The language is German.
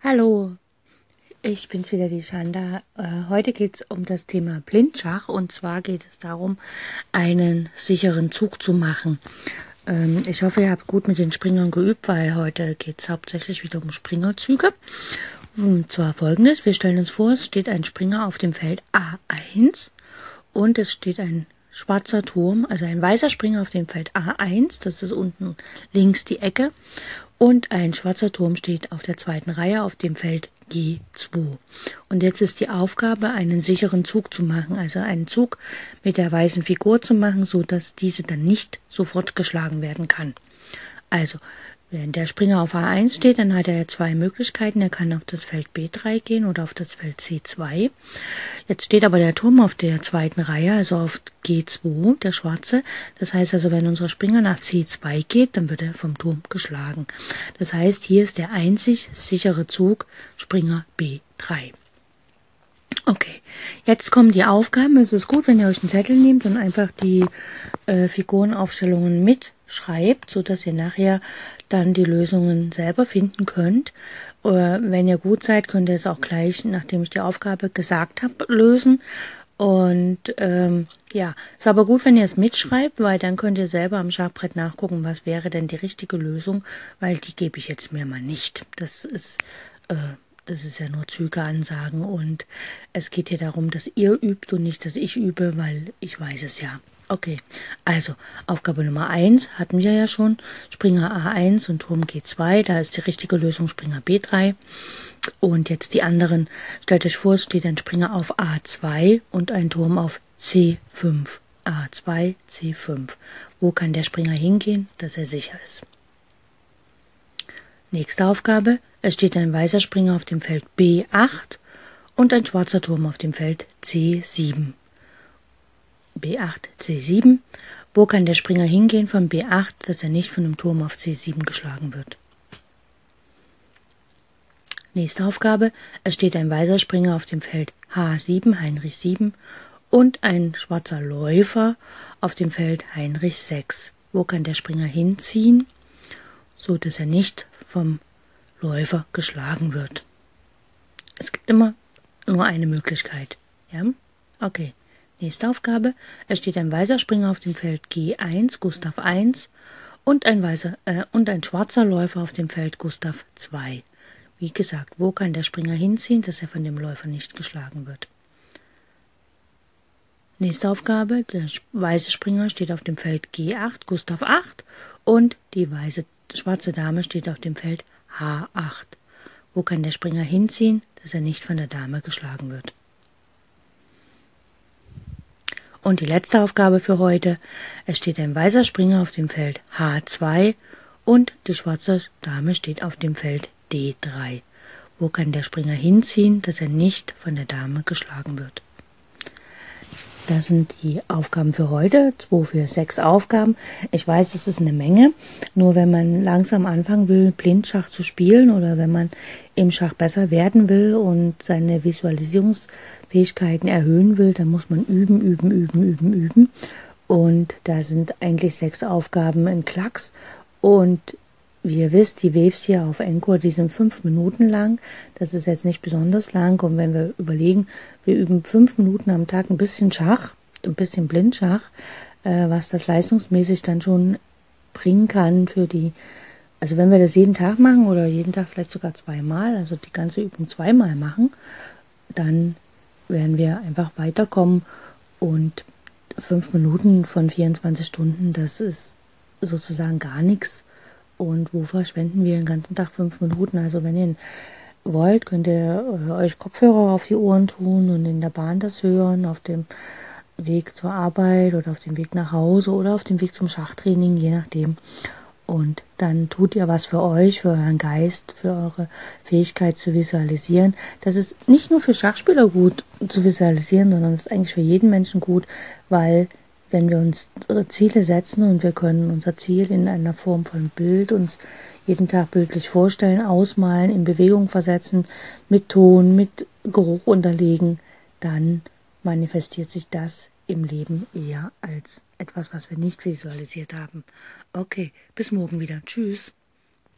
Hallo, ich bin's wieder, die Shanda. Äh, heute geht's um das Thema Blindschach und zwar geht es darum, einen sicheren Zug zu machen. Ähm, ich hoffe, ihr habt gut mit den Springern geübt, weil heute geht's hauptsächlich wieder um Springerzüge. Und zwar folgendes, wir stellen uns vor, es steht ein Springer auf dem Feld A1 und es steht ein schwarzer Turm, also ein weißer Springer auf dem Feld A1, das ist unten links die Ecke, und ein schwarzer Turm steht auf der zweiten Reihe auf dem Feld G2. Und jetzt ist die Aufgabe, einen sicheren Zug zu machen, also einen Zug mit der weißen Figur zu machen, so dass diese dann nicht sofort geschlagen werden kann. Also wenn der Springer auf A1 steht, dann hat er zwei Möglichkeiten. Er kann auf das Feld B3 gehen oder auf das Feld C2. Jetzt steht aber der Turm auf der zweiten Reihe, also auf G2, der schwarze. Das heißt also, wenn unser Springer nach C2 geht, dann wird er vom Turm geschlagen. Das heißt, hier ist der einzig sichere Zug Springer B3. Okay, jetzt kommen die Aufgaben. Es ist gut, wenn ihr euch einen Zettel nehmt und einfach die äh, Figurenaufstellungen mitschreibt, so dass ihr nachher dann die Lösungen selber finden könnt. Wenn ihr gut seid, könnt ihr es auch gleich, nachdem ich die Aufgabe gesagt habe, lösen. Und ähm, ja, ist aber gut, wenn ihr es mitschreibt, weil dann könnt ihr selber am Schachbrett nachgucken, was wäre denn die richtige Lösung, weil die gebe ich jetzt mir mal nicht. Das ist äh, das ist ja nur Zügeansagen und es geht hier darum, dass ihr übt und nicht, dass ich übe, weil ich weiß es ja. Okay, also Aufgabe Nummer 1 hatten wir ja schon. Springer A1 und Turm G2, da ist die richtige Lösung Springer B3. Und jetzt die anderen. Stellt euch vor, es steht ein Springer auf A2 und ein Turm auf C5. A2, C5. Wo kann der Springer hingehen, dass er sicher ist? Nächste Aufgabe. Es steht ein weißer Springer auf dem Feld B8 und ein schwarzer Turm auf dem Feld C7. B8, C7. Wo kann der Springer hingehen von B8, dass er nicht von dem Turm auf C7 geschlagen wird? Nächste Aufgabe. Es steht ein weißer Springer auf dem Feld H7, Heinrich 7 und ein schwarzer Läufer auf dem Feld Heinrich 6. Wo kann der Springer hinziehen, so dass er nicht vom Läufer geschlagen wird? Es gibt immer nur eine Möglichkeit. Ja? Okay. Nächste Aufgabe. Es steht ein weißer Springer auf dem Feld G1, Gustav 1 und ein, weißer, äh, und ein schwarzer Läufer auf dem Feld Gustav 2. Wie gesagt, wo kann der Springer hinziehen, dass er von dem Läufer nicht geschlagen wird? Nächste Aufgabe. Der weiße Springer steht auf dem Feld G8, Gustav 8 und die weiße, schwarze Dame steht auf dem Feld H8. Wo kann der Springer hinziehen, dass er nicht von der Dame geschlagen wird? Und die letzte Aufgabe für heute. Es steht ein weißer Springer auf dem Feld H2 und die schwarze Dame steht auf dem Feld D3. Wo kann der Springer hinziehen, dass er nicht von der Dame geschlagen wird? Das sind die Aufgaben für heute. 2 für 6 Aufgaben. Ich weiß, es ist eine Menge. Nur wenn man langsam anfangen will, Blindschach zu spielen oder wenn man im Schach besser werden will und seine Visualisierungsfähigkeiten erhöhen will, dann muss man üben, üben, üben, üben, üben. Und da sind eigentlich sechs Aufgaben in Klacks. Und wie ihr wisst, die Waves hier auf Encore, die sind fünf Minuten lang. Das ist jetzt nicht besonders lang. Und wenn wir überlegen, wir üben fünf Minuten am Tag ein bisschen Schach, ein bisschen Blindschach, äh, was das leistungsmäßig dann schon bringen kann für die, also wenn wir das jeden Tag machen oder jeden Tag vielleicht sogar zweimal, also die ganze Übung zweimal machen, dann werden wir einfach weiterkommen und fünf Minuten von 24 Stunden, das ist sozusagen gar nichts und wo verschwenden wir den ganzen Tag fünf Minuten? Also wenn ihr wollt, könnt ihr äh, euch Kopfhörer auf die Ohren tun und in der Bahn das hören, auf dem Weg zur Arbeit oder auf dem Weg nach Hause oder auf dem Weg zum Schachtraining, je nachdem. Und dann tut ihr was für euch, für euren Geist, für eure Fähigkeit zu visualisieren. Das ist nicht nur für Schachspieler gut zu visualisieren, sondern ist eigentlich für jeden Menschen gut, weil wenn wir uns Ziele setzen und wir können unser Ziel in einer Form von Bild uns jeden Tag bildlich vorstellen, ausmalen, in Bewegung versetzen, mit Ton, mit Geruch unterlegen, dann manifestiert sich das im Leben eher als etwas, was wir nicht visualisiert haben. Okay, bis morgen wieder. Tschüss.